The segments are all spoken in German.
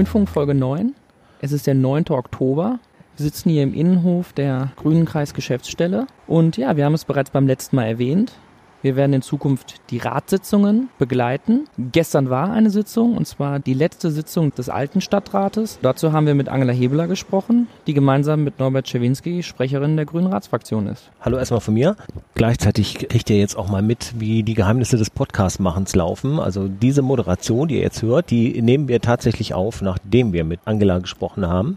Grünfunk Folge 9. Es ist der 9. Oktober. Wir sitzen hier im Innenhof der Grünen Kreisgeschäftsstelle. Und ja, wir haben es bereits beim letzten Mal erwähnt. Wir werden in Zukunft die Ratssitzungen begleiten. Gestern war eine Sitzung, und zwar die letzte Sitzung des alten Stadtrates. Dazu haben wir mit Angela Hebeler gesprochen, die gemeinsam mit Norbert Schewinski Sprecherin der Grünen Ratsfraktion ist. Hallo erstmal von mir. Gleichzeitig kriegt ihr jetzt auch mal mit, wie die Geheimnisse des Podcast-Machens laufen. Also diese Moderation, die ihr jetzt hört, die nehmen wir tatsächlich auf, nachdem wir mit Angela gesprochen haben.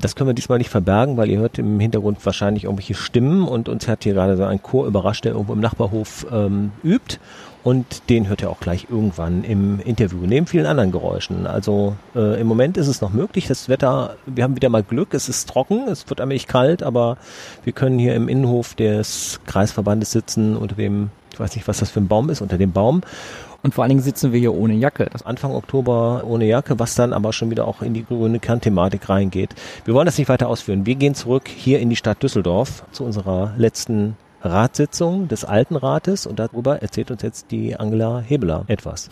Das können wir diesmal nicht verbergen, weil ihr hört im Hintergrund wahrscheinlich irgendwelche Stimmen und uns hat hier gerade so ein Chor überrascht, der irgendwo im Nachbarhof ähm, übt. Und den hört ihr auch gleich irgendwann im Interview, neben vielen anderen Geräuschen. Also äh, im Moment ist es noch möglich. Das Wetter, wir haben wieder mal Glück. Es ist trocken, es wird allmählich kalt, aber wir können hier im Innenhof des Kreisverbandes sitzen, unter dem, ich weiß nicht, was das für ein Baum ist, unter dem Baum. Und vor allen Dingen sitzen wir hier ohne Jacke. Das Anfang Oktober ohne Jacke, was dann aber schon wieder auch in die grüne Kernthematik reingeht. Wir wollen das nicht weiter ausführen. Wir gehen zurück hier in die Stadt Düsseldorf zu unserer letzten Ratssitzung des Alten Rates und darüber erzählt uns jetzt die Angela Hebeler etwas.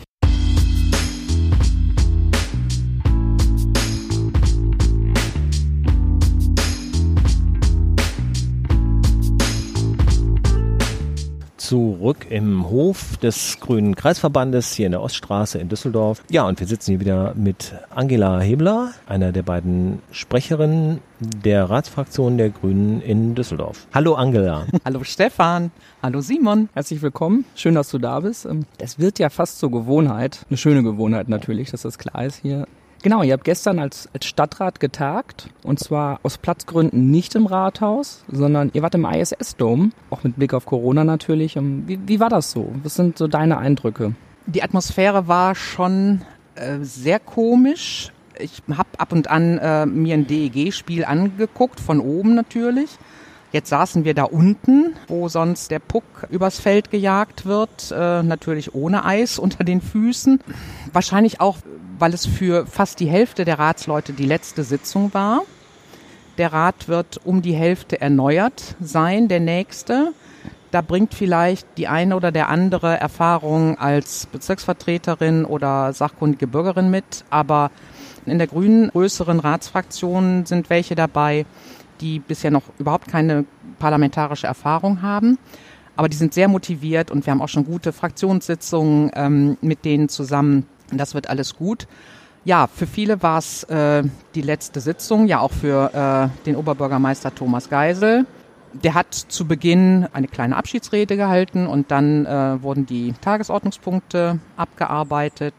Zurück im Hof des Grünen Kreisverbandes hier in der Oststraße in Düsseldorf. Ja, und wir sitzen hier wieder mit Angela Hebler, einer der beiden Sprecherinnen der Ratsfraktion der Grünen in Düsseldorf. Hallo Angela. Hallo Stefan. Hallo Simon. Herzlich willkommen. Schön, dass du da bist. Es wird ja fast zur Gewohnheit, eine schöne Gewohnheit natürlich, dass das klar ist hier Genau, ihr habt gestern als, als Stadtrat getagt und zwar aus Platzgründen nicht im Rathaus, sondern ihr wart im ISS-Dom, auch mit Blick auf Corona natürlich. Wie, wie war das so? Was sind so deine Eindrücke? Die Atmosphäre war schon äh, sehr komisch. Ich habe ab und an äh, mir ein DEG-Spiel angeguckt, von oben natürlich. Jetzt saßen wir da unten, wo sonst der Puck übers Feld gejagt wird, äh, natürlich ohne Eis unter den Füßen. Wahrscheinlich auch weil es für fast die Hälfte der Ratsleute die letzte Sitzung war. Der Rat wird um die Hälfte erneuert sein, der nächste. Da bringt vielleicht die eine oder der andere Erfahrung als Bezirksvertreterin oder sachkundige Bürgerin mit, aber in der grünen größeren Ratsfraktion sind welche dabei, die bisher noch überhaupt keine parlamentarische Erfahrung haben. Aber die sind sehr motiviert und wir haben auch schon gute Fraktionssitzungen ähm, mit denen zusammen das wird alles gut. Ja, für viele war es äh, die letzte Sitzung, ja auch für äh, den Oberbürgermeister Thomas Geisel. Der hat zu Beginn eine kleine Abschiedsrede gehalten und dann äh, wurden die Tagesordnungspunkte abgearbeitet.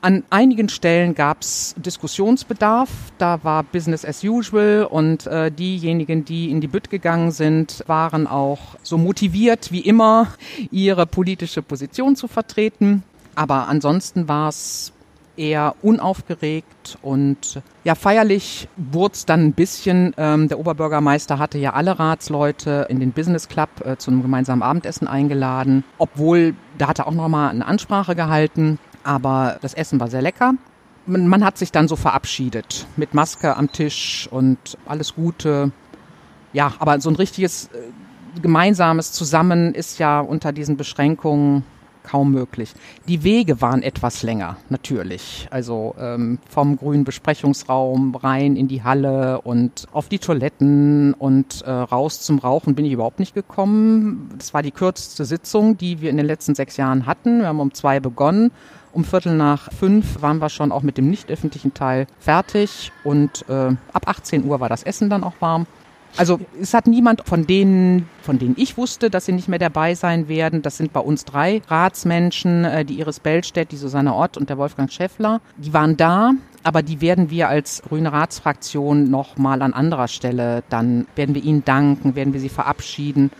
An einigen Stellen gab es Diskussionsbedarf. Da war Business as usual und äh, diejenigen, die in die Bütt gegangen sind, waren auch so motiviert wie immer, ihre politische Position zu vertreten. Aber ansonsten war es eher unaufgeregt und ja, feierlich wurde es dann ein bisschen. Ähm, der Oberbürgermeister hatte ja alle Ratsleute in den Business Club äh, zu einem gemeinsamen Abendessen eingeladen, obwohl da hat er auch nochmal eine Ansprache gehalten, aber das Essen war sehr lecker. Man, man hat sich dann so verabschiedet mit Maske am Tisch und alles Gute. Ja, aber so ein richtiges äh, gemeinsames Zusammen ist ja unter diesen Beschränkungen kaum möglich. Die Wege waren etwas länger, natürlich. Also ähm, vom grünen Besprechungsraum rein in die Halle und auf die Toiletten und äh, raus zum Rauchen bin ich überhaupt nicht gekommen. Das war die kürzeste Sitzung, die wir in den letzten sechs Jahren hatten. Wir haben um zwei begonnen. Um Viertel nach fünf waren wir schon auch mit dem nicht öffentlichen Teil fertig und äh, ab 18 Uhr war das Essen dann auch warm. Also es hat niemand von denen, von denen ich wusste, dass sie nicht mehr dabei sein werden. Das sind bei uns drei Ratsmenschen, äh, die Iris Bellstedt, die Susanne Ott und der Wolfgang Schäffler. Die waren da, aber die werden wir als grüne Ratsfraktion noch mal an anderer Stelle, dann werden wir ihnen danken, werden wir sie verabschieden.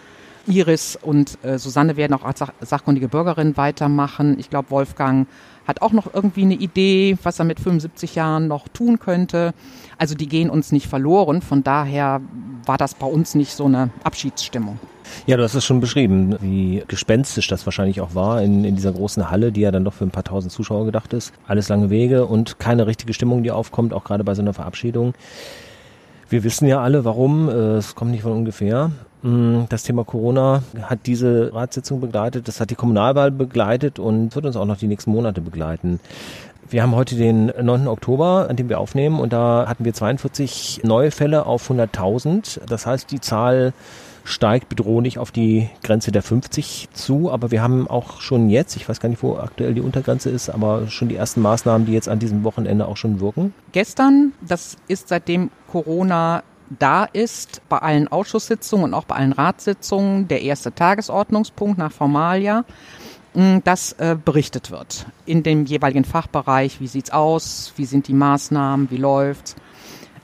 Iris und äh, Susanne werden auch als sach sachkundige Bürgerin weitermachen. Ich glaube, Wolfgang hat auch noch irgendwie eine Idee, was er mit 75 Jahren noch tun könnte. Also die gehen uns nicht verloren. Von daher war das bei uns nicht so eine Abschiedsstimmung. Ja, du hast es schon beschrieben, wie gespenstisch das wahrscheinlich auch war in, in dieser großen Halle, die ja dann doch für ein paar tausend Zuschauer gedacht ist. Alles lange Wege und keine richtige Stimmung, die aufkommt, auch gerade bei so einer Verabschiedung. Wir wissen ja alle, warum. Äh, es kommt nicht von ungefähr. Mm, das Thema Corona hat diese Ratssitzung begleitet, das hat die Kommunalwahl begleitet und wird uns auch noch die nächsten Monate begleiten. Wir haben heute den 9. Oktober, an dem wir aufnehmen, und da hatten wir 42 neue Fälle auf 100.000. Das heißt, die Zahl steigt bedrohlich auf die Grenze der 50 zu. Aber wir haben auch schon jetzt, ich weiß gar nicht, wo aktuell die Untergrenze ist, aber schon die ersten Maßnahmen, die jetzt an diesem Wochenende auch schon wirken. Gestern, das ist seitdem Corona da ist, bei allen Ausschusssitzungen und auch bei allen Ratssitzungen der erste Tagesordnungspunkt nach Formalia, dass äh, berichtet wird in dem jeweiligen Fachbereich. Wie sieht's aus? Wie sind die Maßnahmen? Wie läuft's?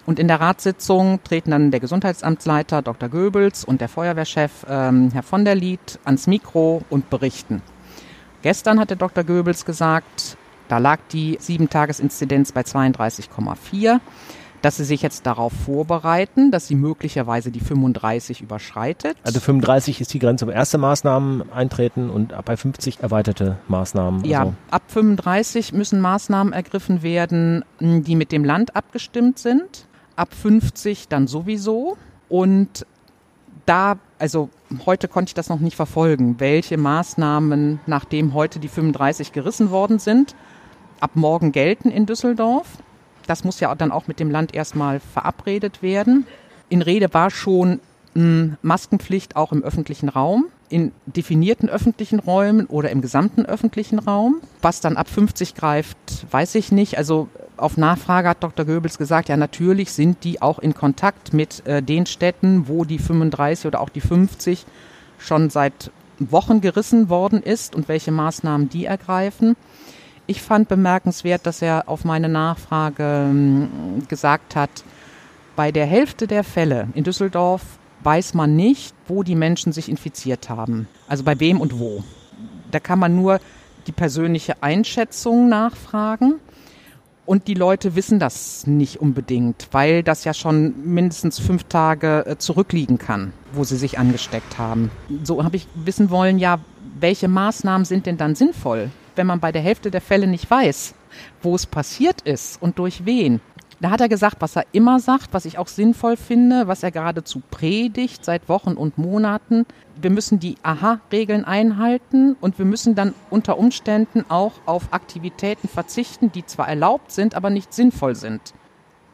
Und in der Ratssitzung treten dann der Gesundheitsamtsleiter Dr. Goebbels und der Feuerwehrchef ähm, Herr von der Lied ans Mikro und berichten. Gestern hat der Dr. Goebbels gesagt, da lag die 7-Tages-Inzidenz bei 32,4 dass sie sich jetzt darauf vorbereiten, dass sie möglicherweise die 35 überschreitet. Also 35 ist die Grenze, wo erste Maßnahmen eintreten und ab bei 50 erweiterte Maßnahmen. Ja, also. ab 35 müssen Maßnahmen ergriffen werden, die mit dem Land abgestimmt sind. Ab 50 dann sowieso. Und da, also heute konnte ich das noch nicht verfolgen, welche Maßnahmen, nachdem heute die 35 gerissen worden sind, ab morgen gelten in Düsseldorf. Das muss ja dann auch mit dem Land erstmal verabredet werden. In Rede war schon mh, Maskenpflicht auch im öffentlichen Raum, in definierten öffentlichen Räumen oder im gesamten öffentlichen Raum. Was dann ab 50 greift, weiß ich nicht. Also auf Nachfrage hat Dr. Goebbels gesagt, ja natürlich sind die auch in Kontakt mit äh, den Städten, wo die 35 oder auch die 50 schon seit Wochen gerissen worden ist und welche Maßnahmen die ergreifen. Ich fand bemerkenswert, dass er auf meine Nachfrage ähm, gesagt hat, bei der Hälfte der Fälle in Düsseldorf weiß man nicht, wo die Menschen sich infiziert haben. Also bei wem und wo. Da kann man nur die persönliche Einschätzung nachfragen. Und die Leute wissen das nicht unbedingt, weil das ja schon mindestens fünf Tage äh, zurückliegen kann, wo sie sich angesteckt haben. So habe ich wissen wollen, ja, welche Maßnahmen sind denn dann sinnvoll? Wenn man bei der Hälfte der Fälle nicht weiß, wo es passiert ist und durch wen. Da hat er gesagt, was er immer sagt, was ich auch sinnvoll finde, was er geradezu predigt seit Wochen und Monaten. Wir müssen die Aha-Regeln einhalten und wir müssen dann unter Umständen auch auf Aktivitäten verzichten, die zwar erlaubt sind, aber nicht sinnvoll sind.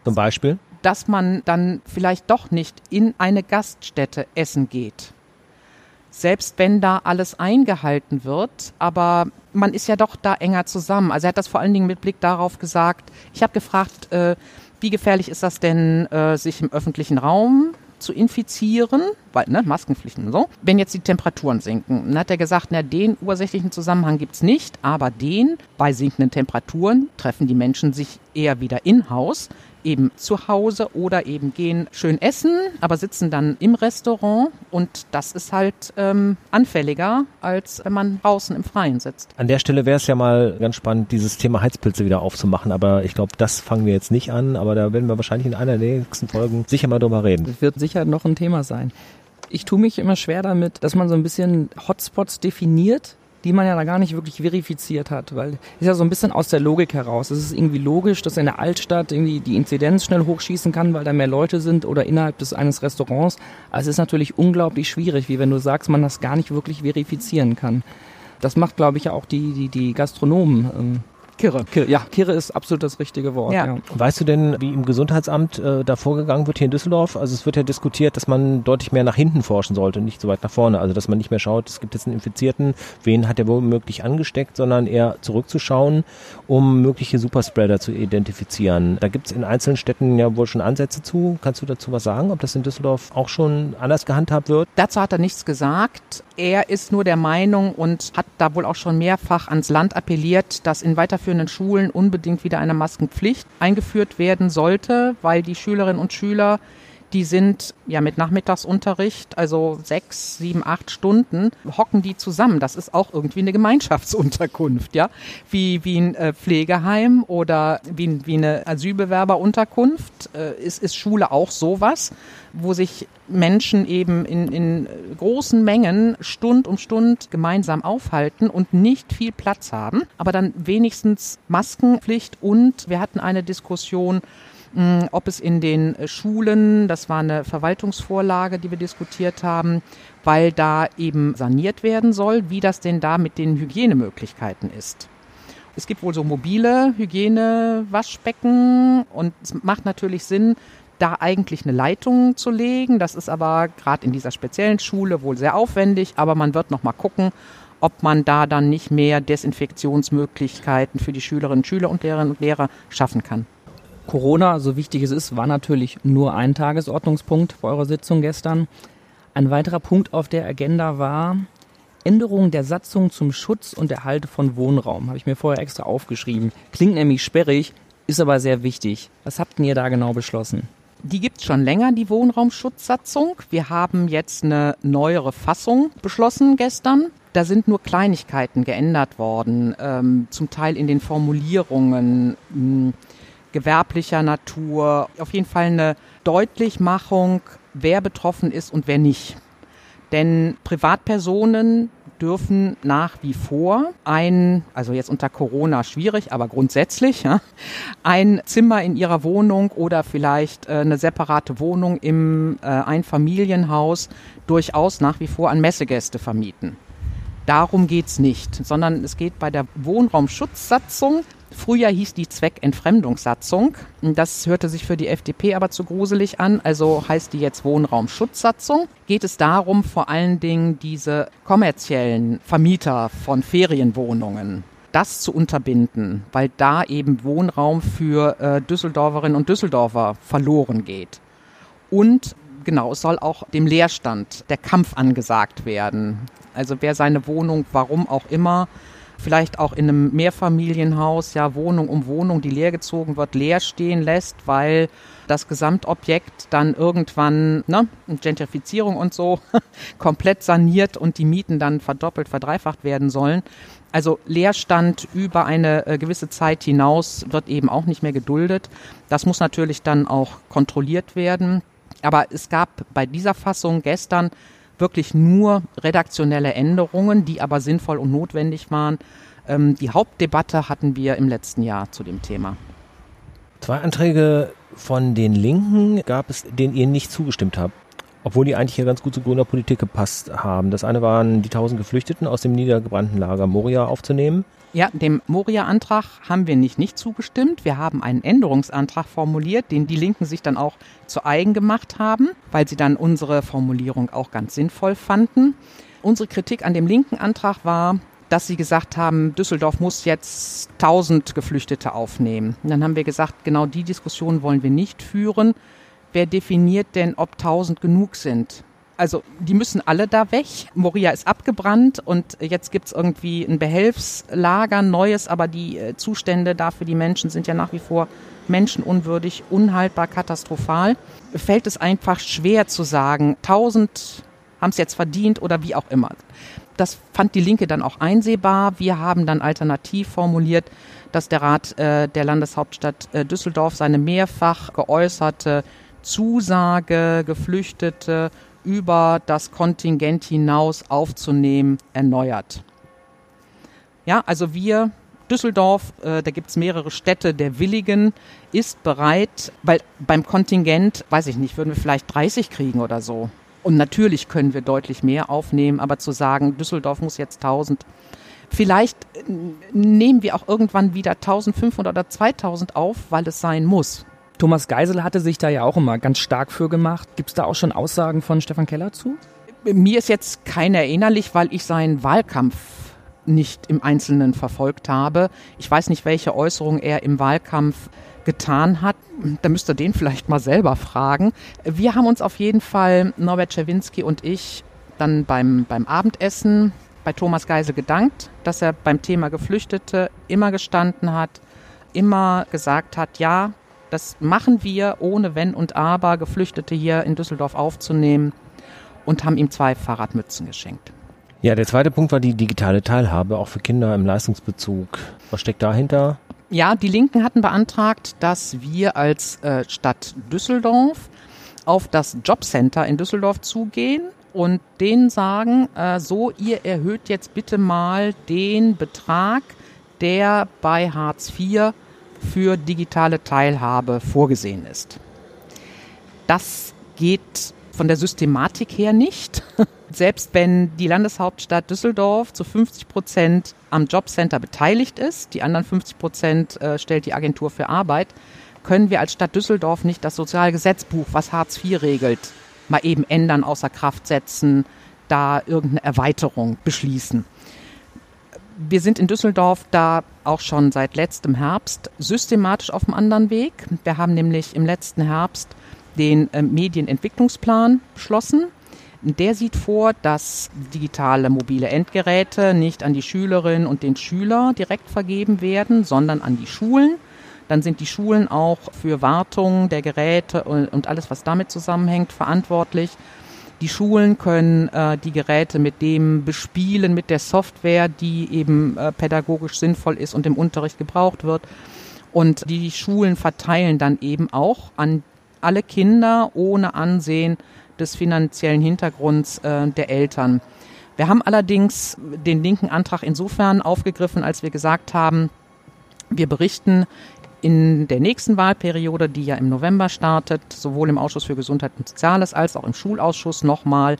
Zum Beispiel? Dass man dann vielleicht doch nicht in eine Gaststätte essen geht selbst wenn da alles eingehalten wird, aber man ist ja doch da enger zusammen. Also er hat das vor allen Dingen mit Blick darauf gesagt. Ich habe gefragt, äh, wie gefährlich ist das denn, äh, sich im öffentlichen Raum zu infizieren, weil, ne, Maskenpflichten und so, wenn jetzt die Temperaturen sinken. Dann hat er gesagt, na, den ursächlichen Zusammenhang gibt's nicht, aber den, bei sinkenden Temperaturen treffen die Menschen sich eher wieder in Haus eben zu Hause oder eben gehen schön essen, aber sitzen dann im Restaurant und das ist halt ähm, anfälliger, als wenn man draußen im Freien sitzt. An der Stelle wäre es ja mal ganz spannend, dieses Thema Heizpilze wieder aufzumachen, aber ich glaube, das fangen wir jetzt nicht an, aber da werden wir wahrscheinlich in einer der nächsten Folgen sicher mal drüber reden. Das wird sicher noch ein Thema sein. Ich tue mich immer schwer damit, dass man so ein bisschen Hotspots definiert die man ja da gar nicht wirklich verifiziert hat, weil ist ja so ein bisschen aus der Logik heraus. Es ist irgendwie logisch, dass in der Altstadt irgendwie die Inzidenz schnell hochschießen kann, weil da mehr Leute sind oder innerhalb des eines Restaurants. Aber es ist natürlich unglaublich schwierig, wie wenn du sagst, man das gar nicht wirklich verifizieren kann. Das macht, glaube ich, ja auch die, die, die Gastronomen ähm, Kirre. Kirre. Ja, Kirre ist absolut das richtige Wort. Ja. ja. Weißt du denn, wie im Gesundheitsamt äh, da vorgegangen wird hier in Düsseldorf? Also es wird ja diskutiert, dass man deutlich mehr nach hinten forschen sollte, nicht so weit nach vorne. Also dass man nicht mehr schaut, es gibt jetzt einen Infizierten, wen hat er womöglich angesteckt, sondern eher zurückzuschauen, um mögliche Superspreader zu identifizieren. Da gibt es in einzelnen Städten ja wohl schon Ansätze zu. Kannst du dazu was sagen, ob das in Düsseldorf auch schon anders gehandhabt wird? Dazu hat er nichts gesagt. Er ist nur der Meinung und hat da wohl auch schon mehrfach ans Land appelliert, dass in weiterführenden weiterführenden Schulen unbedingt wieder eine Maskenpflicht eingeführt werden sollte, weil die Schülerinnen und Schüler die sind ja mit Nachmittagsunterricht, also sechs, sieben, acht Stunden, hocken die zusammen. Das ist auch irgendwie eine Gemeinschaftsunterkunft, ja. Wie, wie ein äh, Pflegeheim oder wie, wie eine Asylbewerberunterkunft äh, ist, ist Schule auch sowas, wo sich Menschen eben in, in großen Mengen Stund um Stund gemeinsam aufhalten und nicht viel Platz haben, aber dann wenigstens Maskenpflicht und wir hatten eine Diskussion, ob es in den äh, Schulen, das war eine Verwaltungsvorlage, die wir diskutiert haben, weil da eben saniert werden soll, wie das denn da mit den Hygienemöglichkeiten ist. Es gibt wohl so mobile Hygienewaschbecken und es macht natürlich Sinn, da eigentlich eine Leitung zu legen. Das ist aber gerade in dieser speziellen Schule wohl sehr aufwendig, aber man wird noch mal gucken, ob man da dann nicht mehr Desinfektionsmöglichkeiten für die Schülerinnen Schüler und Lehrerinnen und Lehrer schaffen kann. Corona, so wichtig es ist, war natürlich nur ein Tagesordnungspunkt bei eurer Sitzung gestern. Ein weiterer Punkt auf der Agenda war Änderung der Satzung zum Schutz und Erhalt von Wohnraum. Habe ich mir vorher extra aufgeschrieben. Klingt nämlich sperrig, ist aber sehr wichtig. Was habt ihr da genau beschlossen? Die gibt es schon länger, die Wohnraumschutzsatzung. Wir haben jetzt eine neuere Fassung beschlossen gestern. Da sind nur Kleinigkeiten geändert worden, ähm, zum Teil in den Formulierungen. Mh, hm, gewerblicher Natur. Auf jeden Fall eine Deutlichmachung, wer betroffen ist und wer nicht. Denn Privatpersonen dürfen nach wie vor ein, also jetzt unter Corona schwierig, aber grundsätzlich, ja, ein Zimmer in ihrer Wohnung oder vielleicht äh, eine separate Wohnung im äh, Einfamilienhaus durchaus nach wie vor an Messegäste vermieten. Darum geht's nicht, sondern es geht bei der Wohnraumschutzsatzung Früher hieß die Zweckentfremdungssatzung. Das hörte sich für die FDP aber zu gruselig an, also heißt die jetzt Wohnraumschutzsatzung. Geht es darum, vor allen Dingen diese kommerziellen Vermieter von Ferienwohnungen das zu unterbinden, weil da eben Wohnraum für äh, Düsseldorferinnen und Düsseldorfer verloren geht. Und genau, es soll auch dem Leerstand der Kampf angesagt werden. Also wer seine Wohnung, warum auch immer, vielleicht auch in einem Mehrfamilienhaus ja Wohnung um Wohnung, die leergezogen wird, leer stehen lässt, weil das Gesamtobjekt dann irgendwann, ne, Gentrifizierung und so, komplett saniert und die Mieten dann verdoppelt, verdreifacht werden sollen. Also Leerstand über eine äh, gewisse Zeit hinaus wird eben auch nicht mehr geduldet. Das muss natürlich dann auch kontrolliert werden. Aber es gab bei dieser Fassung gestern wirklich nur redaktionelle Änderungen, die aber sinnvoll und notwendig waren. Ähm, die Hauptdebatte hatten wir im letzten Jahr zu dem Thema. Zwei Anträge von den Linken gab es, denen ihr nicht zugestimmt habt. Obwohl die eigentlich ja ganz gut zur grüner Politik gepasst haben. Das eine waren die tausend Geflüchteten aus dem niedergebrannten Lager Moria aufzunehmen. Ja, dem Moria-Antrag haben wir nicht, nicht zugestimmt. Wir haben einen Änderungsantrag formuliert, den die Linken sich dann auch zu eigen gemacht haben, weil sie dann unsere Formulierung auch ganz sinnvoll fanden. Unsere Kritik an dem linken Antrag war, dass sie gesagt haben, Düsseldorf muss jetzt 1000 Geflüchtete aufnehmen. Und dann haben wir gesagt, genau die Diskussion wollen wir nicht führen. Wer definiert denn, ob 1000 genug sind? Also die müssen alle da weg. Moria ist abgebrannt und jetzt gibt's irgendwie ein Behelfslager, neues, aber die äh, Zustände da für die Menschen sind ja nach wie vor menschenunwürdig, unhaltbar, katastrophal. Fällt es einfach schwer zu sagen, 1000 haben es jetzt verdient oder wie auch immer. Das fand die Linke dann auch einsehbar. Wir haben dann alternativ formuliert, dass der Rat äh, der Landeshauptstadt äh, Düsseldorf seine mehrfach geäußerte Zusage, Geflüchtete über das Kontingent hinaus aufzunehmen, erneuert. Ja, also wir, Düsseldorf, äh, da gibt es mehrere Städte, der Willigen ist bereit, weil beim Kontingent, weiß ich nicht, würden wir vielleicht 30 kriegen oder so. Und natürlich können wir deutlich mehr aufnehmen, aber zu sagen, Düsseldorf muss jetzt 1000, vielleicht äh, nehmen wir auch irgendwann wieder 1500 oder 2000 auf, weil es sein muss. Thomas Geisel hatte sich da ja auch immer ganz stark für gemacht. Gibt es da auch schon Aussagen von Stefan Keller zu? Mir ist jetzt keiner erinnerlich, weil ich seinen Wahlkampf nicht im Einzelnen verfolgt habe. Ich weiß nicht, welche Äußerungen er im Wahlkampf getan hat. Da müsst ihr den vielleicht mal selber fragen. Wir haben uns auf jeden Fall, Norbert Czerwinski und ich, dann beim, beim Abendessen bei Thomas Geisel gedankt, dass er beim Thema Geflüchtete immer gestanden hat, immer gesagt hat, ja, das machen wir ohne Wenn und Aber, Geflüchtete hier in Düsseldorf aufzunehmen und haben ihm zwei Fahrradmützen geschenkt. Ja, der zweite Punkt war die digitale Teilhabe, auch für Kinder im Leistungsbezug. Was steckt dahinter? Ja, die Linken hatten beantragt, dass wir als äh, Stadt Düsseldorf auf das Jobcenter in Düsseldorf zugehen und denen sagen, äh, so, ihr erhöht jetzt bitte mal den Betrag, der bei Hartz IV für digitale Teilhabe vorgesehen ist. Das geht von der Systematik her nicht. Selbst wenn die Landeshauptstadt Düsseldorf zu 50 Prozent am Jobcenter beteiligt ist, die anderen 50 Prozent äh, stellt die Agentur für Arbeit, können wir als Stadt Düsseldorf nicht das Sozialgesetzbuch, was Hartz IV regelt, mal eben ändern, außer Kraft setzen, da irgendeine Erweiterung beschließen. Wir sind in Düsseldorf da auch schon seit letztem Herbst systematisch auf einem anderen Weg. Wir haben nämlich im letzten Herbst den äh, Medienentwicklungsplan beschlossen. Der sieht vor, dass digitale mobile Endgeräte nicht an die Schülerinnen und den Schüler direkt vergeben werden, sondern an die Schulen. Dann sind die Schulen auch für Wartung der Geräte und alles, was damit zusammenhängt, verantwortlich. Die Schulen können äh, die Geräte mit dem bespielen, mit der Software, die eben äh, pädagogisch sinnvoll ist und im Unterricht gebraucht wird. Und die Schulen verteilen dann eben auch an alle Kinder ohne Ansehen des finanziellen Hintergrunds äh, der Eltern. Wir haben allerdings den linken Antrag insofern aufgegriffen, als wir gesagt haben, wir berichten in der nächsten Wahlperiode, die ja im November startet, sowohl im Ausschuss für Gesundheit und Soziales als auch im Schulausschuss nochmal,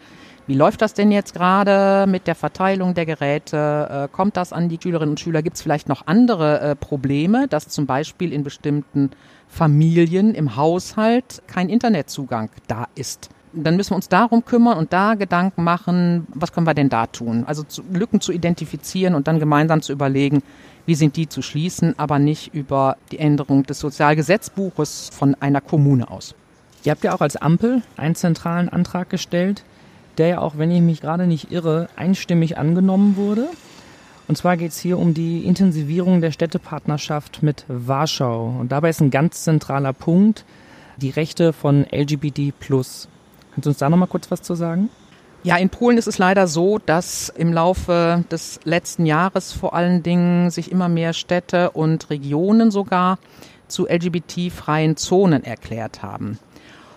wie läuft das denn jetzt gerade mit der Verteilung der Geräte? Äh, kommt das an die Schülerinnen und Schüler? Gibt es vielleicht noch andere äh, Probleme, dass zum Beispiel in bestimmten Familien im Haushalt kein Internetzugang da ist? dann müssen wir uns darum kümmern und da Gedanken machen, was können wir denn da tun? Also zu, Lücken zu identifizieren und dann gemeinsam zu überlegen, wie sind die zu schließen, aber nicht über die Änderung des Sozialgesetzbuches von einer Kommune aus. Ihr habt ja auch als Ampel einen zentralen Antrag gestellt, der ja auch, wenn ich mich gerade nicht irre, einstimmig angenommen wurde. Und zwar geht es hier um die Intensivierung der Städtepartnerschaft mit Warschau. Und dabei ist ein ganz zentraler Punkt die Rechte von LGBT Kannst du uns da noch mal kurz was zu sagen? Ja, in Polen ist es leider so, dass im Laufe des letzten Jahres vor allen Dingen sich immer mehr Städte und Regionen sogar zu LGBT-freien Zonen erklärt haben.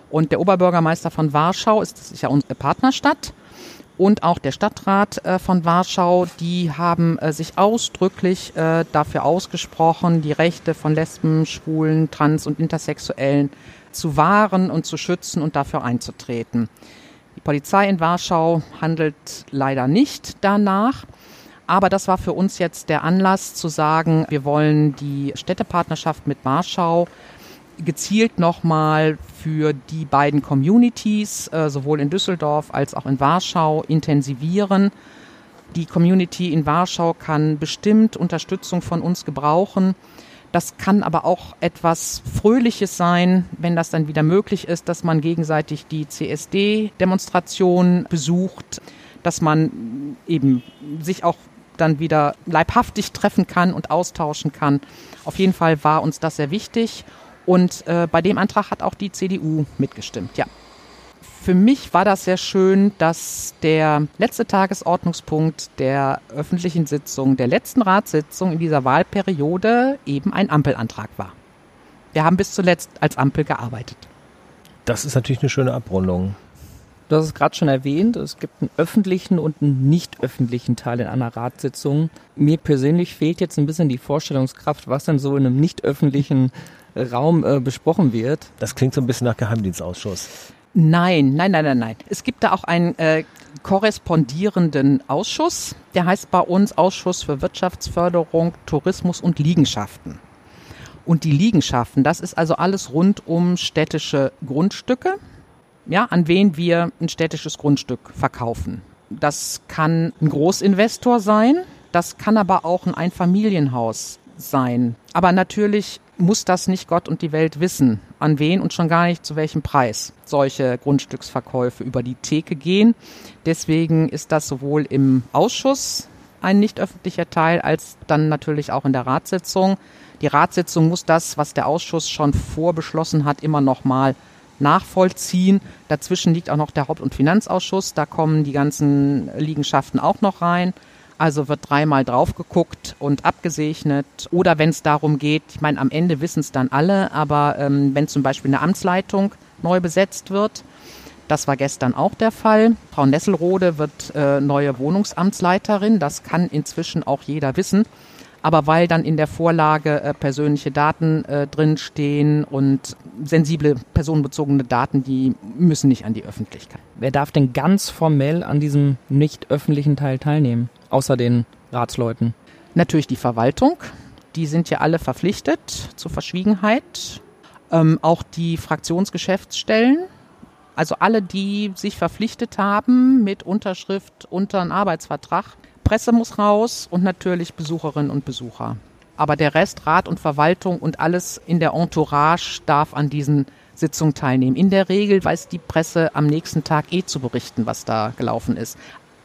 Und der Oberbürgermeister von Warschau ist, ja unsere Partnerstadt, und auch der Stadtrat äh, von Warschau, die haben äh, sich ausdrücklich äh, dafür ausgesprochen, die Rechte von Lesben, Schwulen, Trans- und Intersexuellen zu wahren und zu schützen und dafür einzutreten. Polizei in Warschau handelt leider nicht danach. Aber das war für uns jetzt der Anlass zu sagen, wir wollen die Städtepartnerschaft mit Warschau gezielt nochmal für die beiden Communities, äh, sowohl in Düsseldorf als auch in Warschau, intensivieren. Die Community in Warschau kann bestimmt Unterstützung von uns gebrauchen. Das kann aber auch etwas Fröhliches sein, wenn das dann wieder möglich ist, dass man gegenseitig die CSD-Demonstration besucht, dass man eben sich auch dann wieder leibhaftig treffen kann und austauschen kann. Auf jeden Fall war uns das sehr wichtig. Und äh, bei dem Antrag hat auch die CDU mitgestimmt, ja. Für mich war das sehr schön, dass der letzte Tagesordnungspunkt der öffentlichen Sitzung, der letzten Ratssitzung in dieser Wahlperiode eben ein Ampelantrag war. Wir haben bis zuletzt als Ampel gearbeitet. Das ist natürlich eine schöne Abrundung. Du hast es gerade schon erwähnt, es gibt einen öffentlichen und einen nicht öffentlichen Teil in einer Ratssitzung. Mir persönlich fehlt jetzt ein bisschen die Vorstellungskraft, was denn so in einem nicht öffentlichen Raum äh, besprochen wird. Das klingt so ein bisschen nach Geheimdienstausschuss. Nein, nein, nein, nein, nein. Es gibt da auch einen äh, korrespondierenden Ausschuss. Der heißt bei uns Ausschuss für Wirtschaftsförderung, Tourismus und Liegenschaften. Und die Liegenschaften, das ist also alles rund um städtische Grundstücke, ja, an wen wir ein städtisches Grundstück verkaufen. Das kann ein Großinvestor sein, das kann aber auch ein Einfamilienhaus sein. Aber natürlich muss das nicht Gott und die Welt wissen, an wen und schon gar nicht zu welchem Preis solche Grundstücksverkäufe über die Theke gehen. Deswegen ist das sowohl im Ausschuss ein nicht öffentlicher Teil als dann natürlich auch in der Ratssitzung. Die Ratssitzung muss das, was der Ausschuss schon vorbeschlossen hat, immer noch mal nachvollziehen. Dazwischen liegt auch noch der Haupt- und Finanzausschuss. Da kommen die ganzen Liegenschaften auch noch rein. Also wird dreimal drauf geguckt und abgesegnet. Oder wenn es darum geht, ich meine, am Ende wissen es dann alle, aber ähm, wenn zum Beispiel eine Amtsleitung neu besetzt wird, das war gestern auch der Fall. Frau Nesselrode wird äh, neue Wohnungsamtsleiterin. Das kann inzwischen auch jeder wissen. Aber weil dann in der Vorlage äh, persönliche Daten äh, drinstehen und sensible personenbezogene Daten, die müssen nicht an die Öffentlichkeit. Wer darf denn ganz formell an diesem nicht öffentlichen Teil teilnehmen, außer den Ratsleuten? Natürlich die Verwaltung. Die sind ja alle verpflichtet zur Verschwiegenheit. Ähm, auch die Fraktionsgeschäftsstellen. Also alle, die sich verpflichtet haben mit Unterschrift unter einen Arbeitsvertrag. Presse muss raus und natürlich Besucherinnen und Besucher. Aber der Rest, Rat und Verwaltung und alles in der Entourage darf an diesen Sitzungen teilnehmen. In der Regel weiß die Presse am nächsten Tag eh zu berichten, was da gelaufen ist.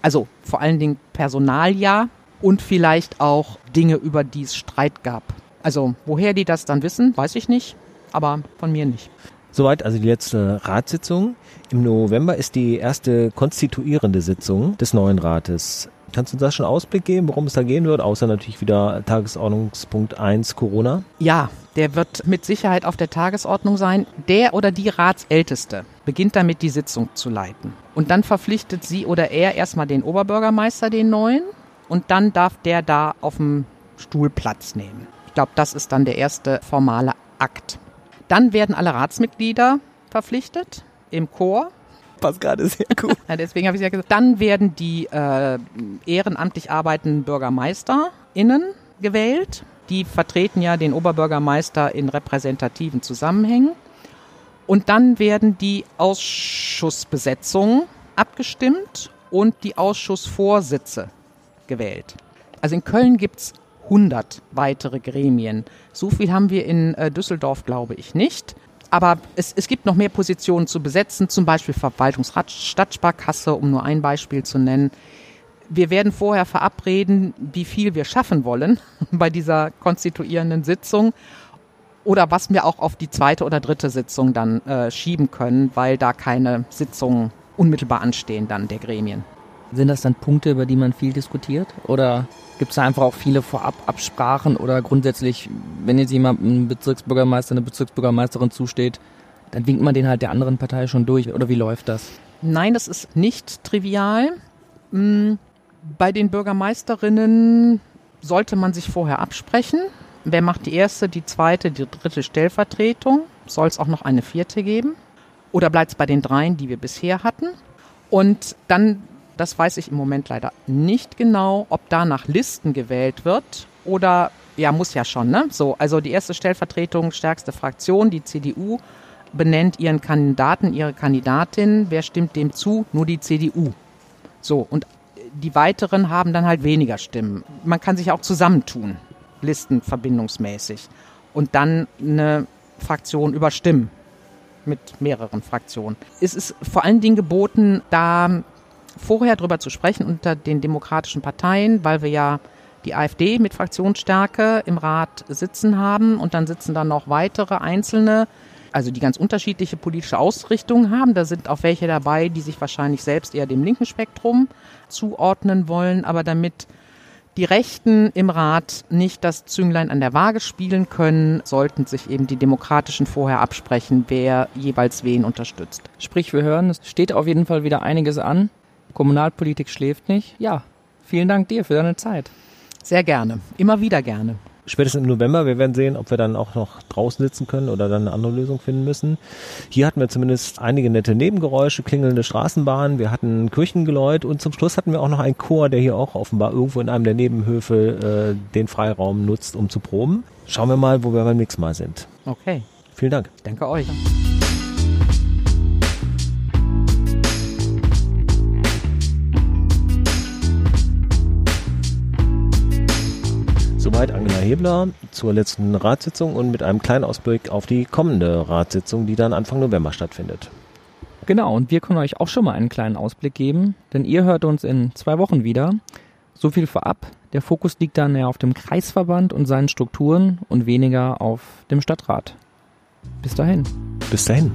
Also vor allen Dingen Personalia und vielleicht auch Dinge, über die es Streit gab. Also woher die das dann wissen, weiß ich nicht, aber von mir nicht. Soweit also die letzte Ratssitzung. Im November ist die erste konstituierende Sitzung des neuen Rates. Kannst du uns da schon Ausblick geben, worum es da gehen wird, außer natürlich wieder Tagesordnungspunkt 1 Corona? Ja, der wird mit Sicherheit auf der Tagesordnung sein. Der oder die Ratsälteste beginnt damit, die Sitzung zu leiten. Und dann verpflichtet sie oder er erstmal den Oberbürgermeister, den neuen, und dann darf der da auf dem Stuhl Platz nehmen. Ich glaube, das ist dann der erste formale Akt. Dann werden alle Ratsmitglieder verpflichtet im Chor passt gerade sehr gut. Ja, deswegen habe ich ja gesagt. Dann werden die äh, ehrenamtlich arbeitenden BürgermeisterInnen gewählt. Die vertreten ja den Oberbürgermeister in repräsentativen Zusammenhängen. Und dann werden die Ausschussbesetzungen abgestimmt und die Ausschussvorsitze gewählt. Also in Köln gibt es 100 weitere Gremien. So viel haben wir in äh, Düsseldorf, glaube ich, nicht. Aber es, es gibt noch mehr Positionen zu besetzen, zum Beispiel Verwaltungsrat, Stadtsparkasse, um nur ein Beispiel zu nennen. Wir werden vorher verabreden, wie viel wir schaffen wollen bei dieser konstituierenden Sitzung oder was wir auch auf die zweite oder dritte Sitzung dann äh, schieben können, weil da keine Sitzungen unmittelbar anstehen dann der Gremien. Sind das dann Punkte, über die man viel diskutiert? Oder gibt es da einfach auch viele Vorababsprachen oder grundsätzlich, wenn jetzt jemand ein Bezirksbürgermeister, eine Bezirksbürgermeisterin zusteht, dann winkt man den halt der anderen Partei schon durch? Oder wie läuft das? Nein, das ist nicht trivial. Hm, bei den Bürgermeisterinnen sollte man sich vorher absprechen. Wer macht die erste, die zweite, die dritte Stellvertretung? Soll es auch noch eine vierte geben? Oder bleibt es bei den dreien, die wir bisher hatten? Und dann das weiß ich im Moment leider nicht genau, ob da nach Listen gewählt wird oder ja, muss ja schon, ne? So, also die erste Stellvertretung, stärkste Fraktion, die CDU, benennt ihren Kandidaten, ihre Kandidatin. Wer stimmt dem zu? Nur die CDU. So, und die weiteren haben dann halt weniger Stimmen. Man kann sich auch zusammentun, listenverbindungsmäßig, und dann eine Fraktion überstimmen mit mehreren Fraktionen. Es ist vor allen Dingen geboten, da vorher darüber zu sprechen unter den demokratischen Parteien, weil wir ja die AfD mit Fraktionsstärke im Rat sitzen haben und dann sitzen da noch weitere einzelne, also die ganz unterschiedliche politische Ausrichtungen haben. Da sind auch welche dabei, die sich wahrscheinlich selbst eher dem linken Spektrum zuordnen wollen, aber damit die Rechten im Rat nicht das Zünglein an der Waage spielen können, sollten sich eben die Demokratischen vorher absprechen, wer jeweils wen unterstützt. Sprich, wir hören, es steht auf jeden Fall wieder einiges an. Kommunalpolitik schläft nicht. Ja, vielen Dank dir für deine Zeit. Sehr gerne. Immer wieder gerne. Spätestens im November, wir werden sehen, ob wir dann auch noch draußen sitzen können oder dann eine andere Lösung finden müssen. Hier hatten wir zumindest einige nette Nebengeräusche, klingelnde Straßenbahnen, wir hatten Kirchengeläut und zum Schluss hatten wir auch noch einen Chor, der hier auch offenbar irgendwo in einem der Nebenhöfe äh, den Freiraum nutzt, um zu proben. Schauen wir mal, wo wir beim nächsten Mal sind. Okay. Vielen Dank. Danke euch. Soweit Angela Hebler zur letzten Ratssitzung und mit einem kleinen Ausblick auf die kommende Ratssitzung, die dann Anfang November stattfindet. Genau, und wir können euch auch schon mal einen kleinen Ausblick geben, denn ihr hört uns in zwei Wochen wieder. So viel vorab. Der Fokus liegt dann eher auf dem Kreisverband und seinen Strukturen und weniger auf dem Stadtrat. Bis dahin. Bis dahin.